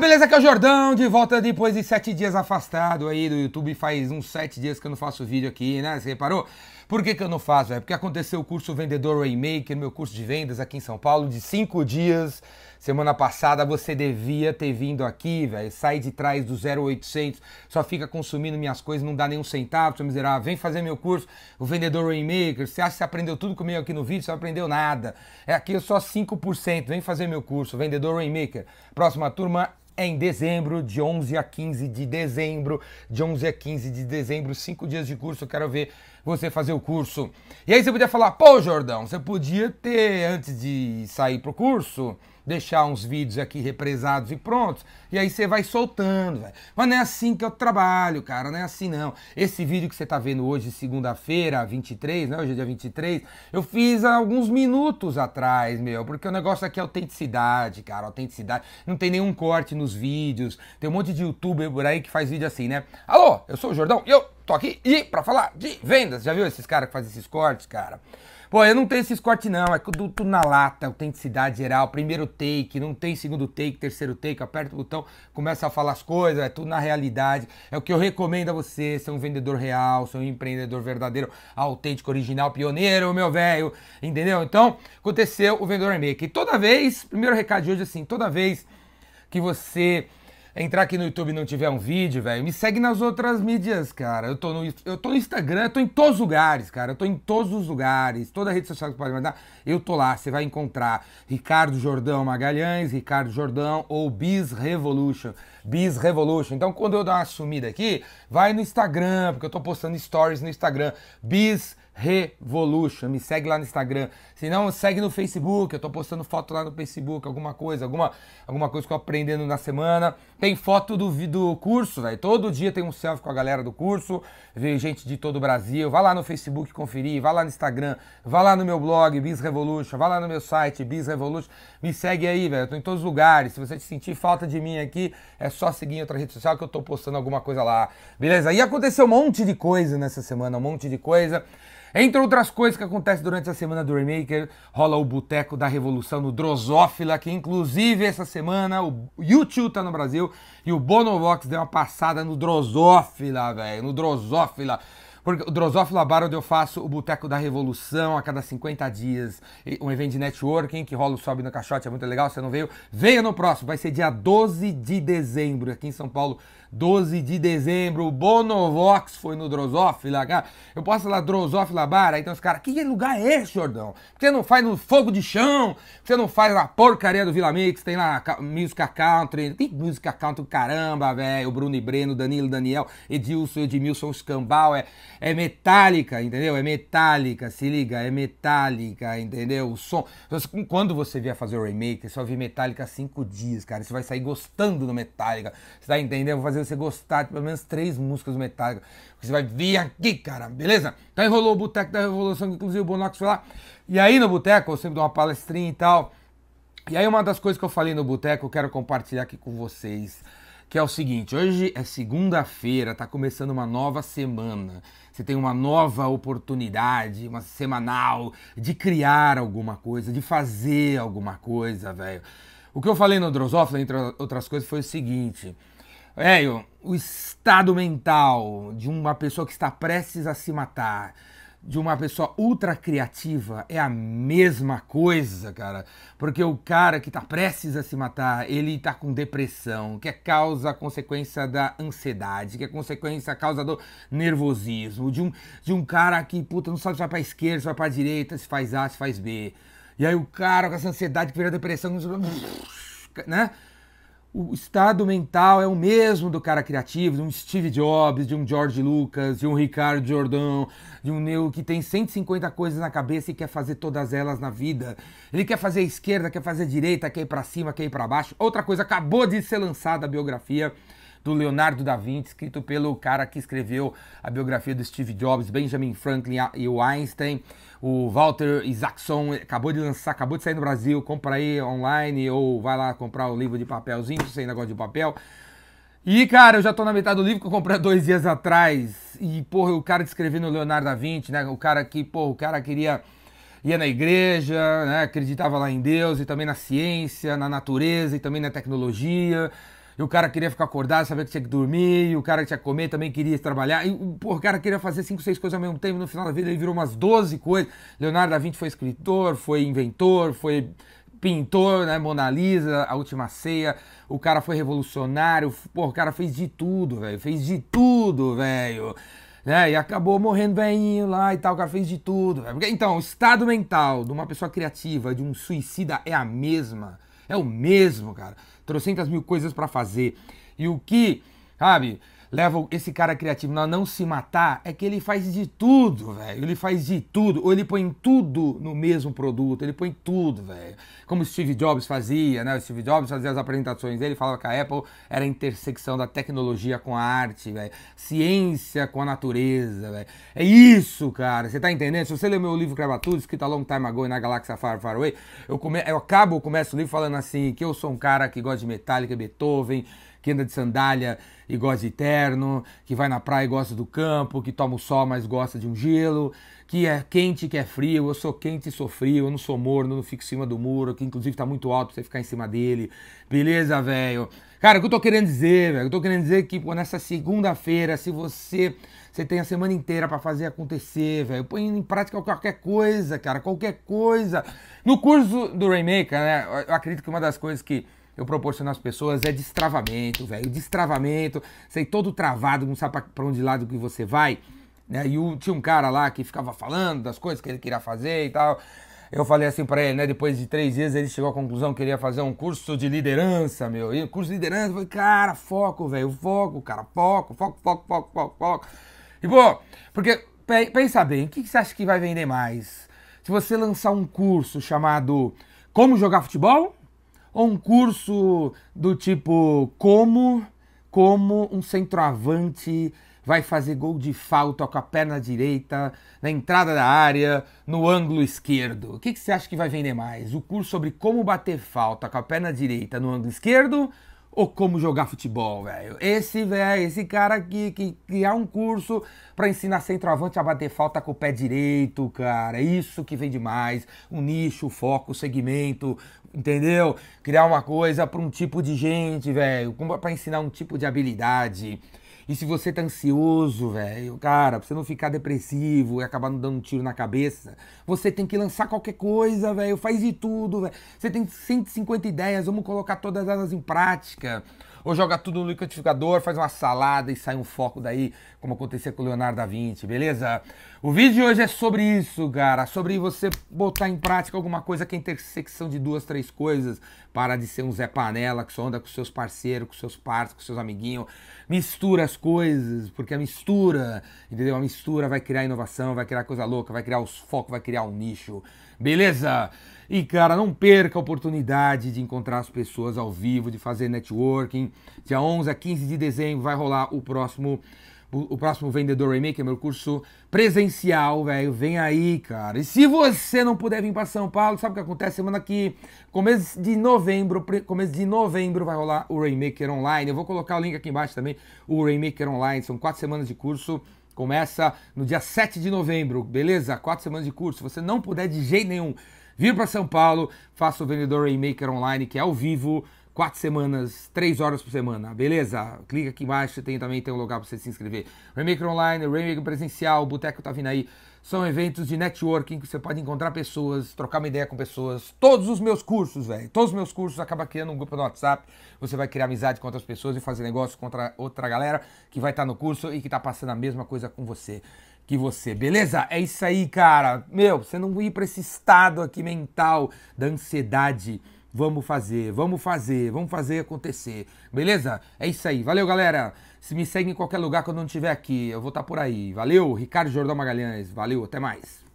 beleza? Aqui é o Jordão, de volta depois de sete dias afastado aí do YouTube. Faz uns sete dias que eu não faço vídeo aqui, né? Você reparou? Por que, que eu não faço? É porque aconteceu o curso Vendedor Rainmaker, meu curso de vendas aqui em São Paulo, de cinco dias. Semana passada você devia ter vindo aqui, velho. Sai de trás do 0800, só fica consumindo minhas coisas, não dá nenhum centavo, seu miserável. Vem fazer meu curso, o Vendedor Rainmaker. Você acha que você aprendeu tudo comigo aqui no vídeo? Você não aprendeu nada. É aqui só 5%. Vem fazer meu curso, Vendedor Rainmaker. Próxima turma em dezembro, de 11 a 15 de dezembro. De 11 a 15 de dezembro, cinco dias de curso. Eu quero ver você fazer o curso. E aí você podia falar, pô, Jordão, você podia ter, antes de sair pro curso, deixar uns vídeos aqui represados e prontos. E aí você vai soltando, velho. Mas não é assim que eu trabalho, cara. Não é assim não. Esse vídeo que você tá vendo hoje, segunda-feira, 23, né? Hoje é dia 23. Eu fiz há alguns minutos atrás, meu. Porque o negócio aqui é autenticidade, cara. Autenticidade. Não tem nenhum corte nos vídeos. Tem um monte de youtuber por aí que faz vídeo assim, né? Alô, eu sou o Jordão e eu tô aqui e para falar de vendas. Já viu esses caras que fazem esses cortes, cara? Pô, eu não tenho esses cortes não, é tudo, na lata, autenticidade geral, primeiro take, não tem segundo take, terceiro take, aperta o botão, começa a falar as coisas, é tudo na realidade. É o que eu recomendo a você, ser um vendedor real, ser um empreendedor verdadeiro, autêntico, original, pioneiro, meu velho, entendeu? Então, aconteceu o vendedor make. E toda vez, primeiro recado de hoje assim, toda vez que você entrar aqui no YouTube e não tiver um vídeo, velho, me segue nas outras mídias, cara. Eu tô, no, eu tô no Instagram, eu tô em todos os lugares, cara. Eu tô em todos os lugares. Toda rede social que pode mandar, eu tô lá. Você vai encontrar Ricardo Jordão Magalhães, Ricardo Jordão ou Biz Revolution. Biz Revolution. Então, quando eu dar uma sumida aqui, vai no Instagram, porque eu tô postando stories no Instagram. Biz Revolution. Me segue lá no Instagram. Se não, segue no Facebook. Eu tô postando foto lá no Facebook, alguma coisa, alguma, alguma coisa que eu aprendendo na semana. Tem foto do, do curso, velho. Todo dia tem um selfie com a galera do curso. Vê gente de todo o Brasil. Vai lá no Facebook conferir, vai lá no Instagram, vai lá no meu blog, Biz Revolution, vai lá no meu site, Biz Revolution. Me segue aí, velho. Eu tô em todos os lugares. Se você sentir falta de mim aqui, é só seguir em outra rede social que eu tô postando alguma coisa lá. Beleza? E aconteceu um monte de coisa nessa semana, um monte de coisa. Entre outras coisas que acontecem durante a semana do Remaker, rola o Boteco da Revolução no Drosófila, que inclusive essa semana o YouTube tá no Brasil e o Bonovox deu uma passada no Drosófila, velho, no Drosófila. Porque o Drosófila Bar, onde eu faço o Boteco da Revolução a cada 50 dias, um evento de networking que rola o Sobe no Caixote, é muito legal, você não veio? Venha no próximo, vai ser dia 12 de dezembro, aqui em São Paulo, 12 de dezembro, o Bonovox foi no Drosófila, cara. Eu posso falar Drosófila Bar, aí tem os caras, que lugar é esse, Jordão? Você não faz no fogo de chão? Você não faz na porcaria do Vila Mix? Tem lá música country, tem música country caramba, velho, Bruno e Breno, Danilo, Daniel, Edilson, Edmilson, Escambau, é, é metálica, entendeu? É metálica, se liga, é metálica, entendeu? O som. Quando você vier fazer o remake, vai ver metálica cinco dias, cara. Você vai sair gostando do metálica. Você tá entendendo? Vou fazer você gostar de pelo menos três músicas Metallica. Você vai vir aqui, cara, beleza? Então enrolou o Boteco da Revolução, que inclusive o Bonox foi lá. E aí no Boteco eu sempre dou uma palestrinha e tal. E aí uma das coisas que eu falei no Boteco eu quero compartilhar aqui com vocês. Que é o seguinte, hoje é segunda-feira, tá começando uma nova semana. Você tem uma nova oportunidade, uma semanal, de criar alguma coisa, de fazer alguma coisa, velho. O que eu falei no Drosófila, entre outras coisas, foi o seguinte: Velho, o estado mental de uma pessoa que está prestes a se matar, de uma pessoa ultra criativa, é a mesma coisa, cara. Porque o cara que está prestes a se matar, ele está com depressão, que é causa, consequência da ansiedade, que é consequência, causa do nervosismo, de um, de um cara que, puta, não sabe se vai pra esquerda, se vai pra direita, se faz A, se faz B. E aí o cara com essa ansiedade que vira depressão, né? O estado mental é o mesmo do cara criativo, de um Steve Jobs, de um George Lucas, de um Ricardo Jordão, de um Neo que tem 150 coisas na cabeça e quer fazer todas elas na vida. Ele quer fazer esquerda, quer fazer direita, quer ir para cima, quer ir para baixo. Outra coisa, acabou de ser lançada a biografia do Leonardo da Vinci, escrito pelo cara que escreveu a biografia do Steve Jobs, Benjamin Franklin e o Einstein. O Walter Isaacson acabou de lançar, acabou de sair no Brasil. Compra aí online ou vai lá comprar o livro de papelzinho, se você ainda gosta de papel. E, cara, eu já tô na metade do livro que eu comprei dois dias atrás. E, porra, o cara descrevendo o Leonardo da Vinci, né? O cara que, porra, o cara queria. ia na igreja, né? Acreditava lá em Deus e também na ciência, na natureza e também na tecnologia. E o cara queria ficar acordado, sabia que tinha que dormir, e o cara tinha que comer também queria trabalhar. E o cara queria fazer cinco, seis coisas ao mesmo tempo. No final da vida ele virou umas 12 coisas. Leonardo da Vinci foi escritor, foi inventor, foi pintor, né? Mona Lisa, A Última Ceia. O cara foi revolucionário. Porra, o cara fez de tudo, velho. Fez de tudo, velho. Né? E acabou morrendo velhinho lá e tal. O cara fez de tudo. Então, o estado mental de uma pessoa criativa, de um suicida, é a mesma. É o mesmo, cara. Trocentas mil coisas para fazer. E o que, sabe, leva esse cara criativo a não se matar é que ele faz de tudo, velho. Ele faz de tudo. Ou ele põe tudo no mesmo produto. Ele põe tudo, velho. Como Steve Jobs fazia, né? O Steve Jobs fazia as apresentações dele, falava que a Apple era a intersecção da tecnologia com a arte, velho. Ciência com a natureza, velho. É isso, cara. Você tá entendendo? Se você ler meu livro Crava Tudo, escrito a long time ago na Galáxia Far Far Away, eu, come... eu acabo, começo o livro falando assim, que eu sou um cara que gosta de Metallica, Beethoven, que anda de sandália e gosta de terno, que vai na praia e gosta do campo, que toma o sol, mas gosta de um gelo, que é quente, que é frio. Eu sou quente e sou frio, eu não sou morno, não fico em cima do muro, que inclusive tá muito alto pra você ficar em cima dele. Beleza, velho? Cara, o que eu tô querendo dizer, velho? Eu tô querendo dizer que pô, nessa segunda-feira, se você você tem a semana inteira para fazer acontecer, velho. Põe em prática qualquer coisa, cara, qualquer coisa. No curso do Rainmaker, né? Eu acredito que uma das coisas que eu proporciono às pessoas é destravamento, velho. Destravamento, sei todo travado, não sabe para onde lado que você vai. Né? E o, tinha um cara lá que ficava falando das coisas que ele queria fazer e tal. Eu falei assim para ele, né? Depois de três dias ele chegou à conclusão que ele ia fazer um curso de liderança, meu. E curso de liderança, eu falei, cara, foco, velho, foco, cara, foco, foco, foco, foco, foco, foco. E, pô, porque, pensa bem, o que você acha que vai vender mais? Se você lançar um curso chamado Como Jogar Futebol ou um curso do tipo como como um centroavante vai fazer gol de falta com a perna direita na entrada da área, no ângulo esquerdo. O que, que você acha que vai vender mais? O curso sobre como bater falta com a perna direita no ângulo esquerdo ou como jogar futebol, velho. Esse, velho, esse cara aqui que criar um curso para ensinar centroavante a bater falta com o pé direito, cara. Isso que vem demais. Um nicho, foco, segmento, entendeu? Criar uma coisa para um tipo de gente, velho, para ensinar um tipo de habilidade. E se você tá ansioso, velho, cara, pra você não ficar depressivo e acabar não dando um tiro na cabeça, você tem que lançar qualquer coisa, velho. Faz de tudo, velho. Você tem 150 ideias, vamos colocar todas elas em prática ou joga tudo no liquidificador, faz uma salada e sai um foco daí, como acontecia com o Leonardo da Vinci, beleza? O vídeo de hoje é sobre isso, cara, sobre você botar em prática alguma coisa que é intersecção de duas, três coisas, para de ser um Zé Panela que só anda com seus parceiros, com seus parceiros, com seus amiguinhos, mistura as coisas, porque a mistura, entendeu? A mistura vai criar inovação, vai criar coisa louca, vai criar os focos, vai criar um nicho, beleza? E, cara, não perca a oportunidade de encontrar as pessoas ao vivo, de fazer networking. Dia 11 a 15 de dezembro vai rolar o próximo o, próximo Vendedor Remake, é meu curso presencial, velho. Vem aí, cara. E se você não puder vir para São Paulo, sabe o que acontece? Semana que, começo de novembro, começo de novembro vai rolar o Rainmaker Online. Eu vou colocar o link aqui embaixo também, o Rainmaker Online. São quatro semanas de curso. Começa no dia 7 de novembro, beleza? Quatro semanas de curso. Se você não puder de jeito nenhum vir para São Paulo, faça o Vendedor Rainmaker Online, que é ao vivo, quatro semanas, três horas por semana, beleza? Clica aqui embaixo, tem também tem um lugar para você se inscrever. Rainmaker Online, Rainmaker Presencial, Boteco tá vindo aí. São eventos de networking que você pode encontrar pessoas, trocar uma ideia com pessoas. Todos os meus cursos, velho, todos os meus cursos acaba criando um grupo no WhatsApp. Você vai criar amizade com outras pessoas e fazer negócio com outra, outra galera que vai estar tá no curso e que tá passando a mesma coisa com você que você, beleza? É isso aí, cara. Meu, você não ir para esse estado aqui mental da ansiedade. Vamos fazer, vamos fazer, vamos fazer acontecer. Beleza? É isso aí. Valeu, galera. Se me segue em qualquer lugar quando eu não estiver aqui, eu vou estar tá por aí. Valeu, Ricardo Jordão Magalhães. Valeu, até mais.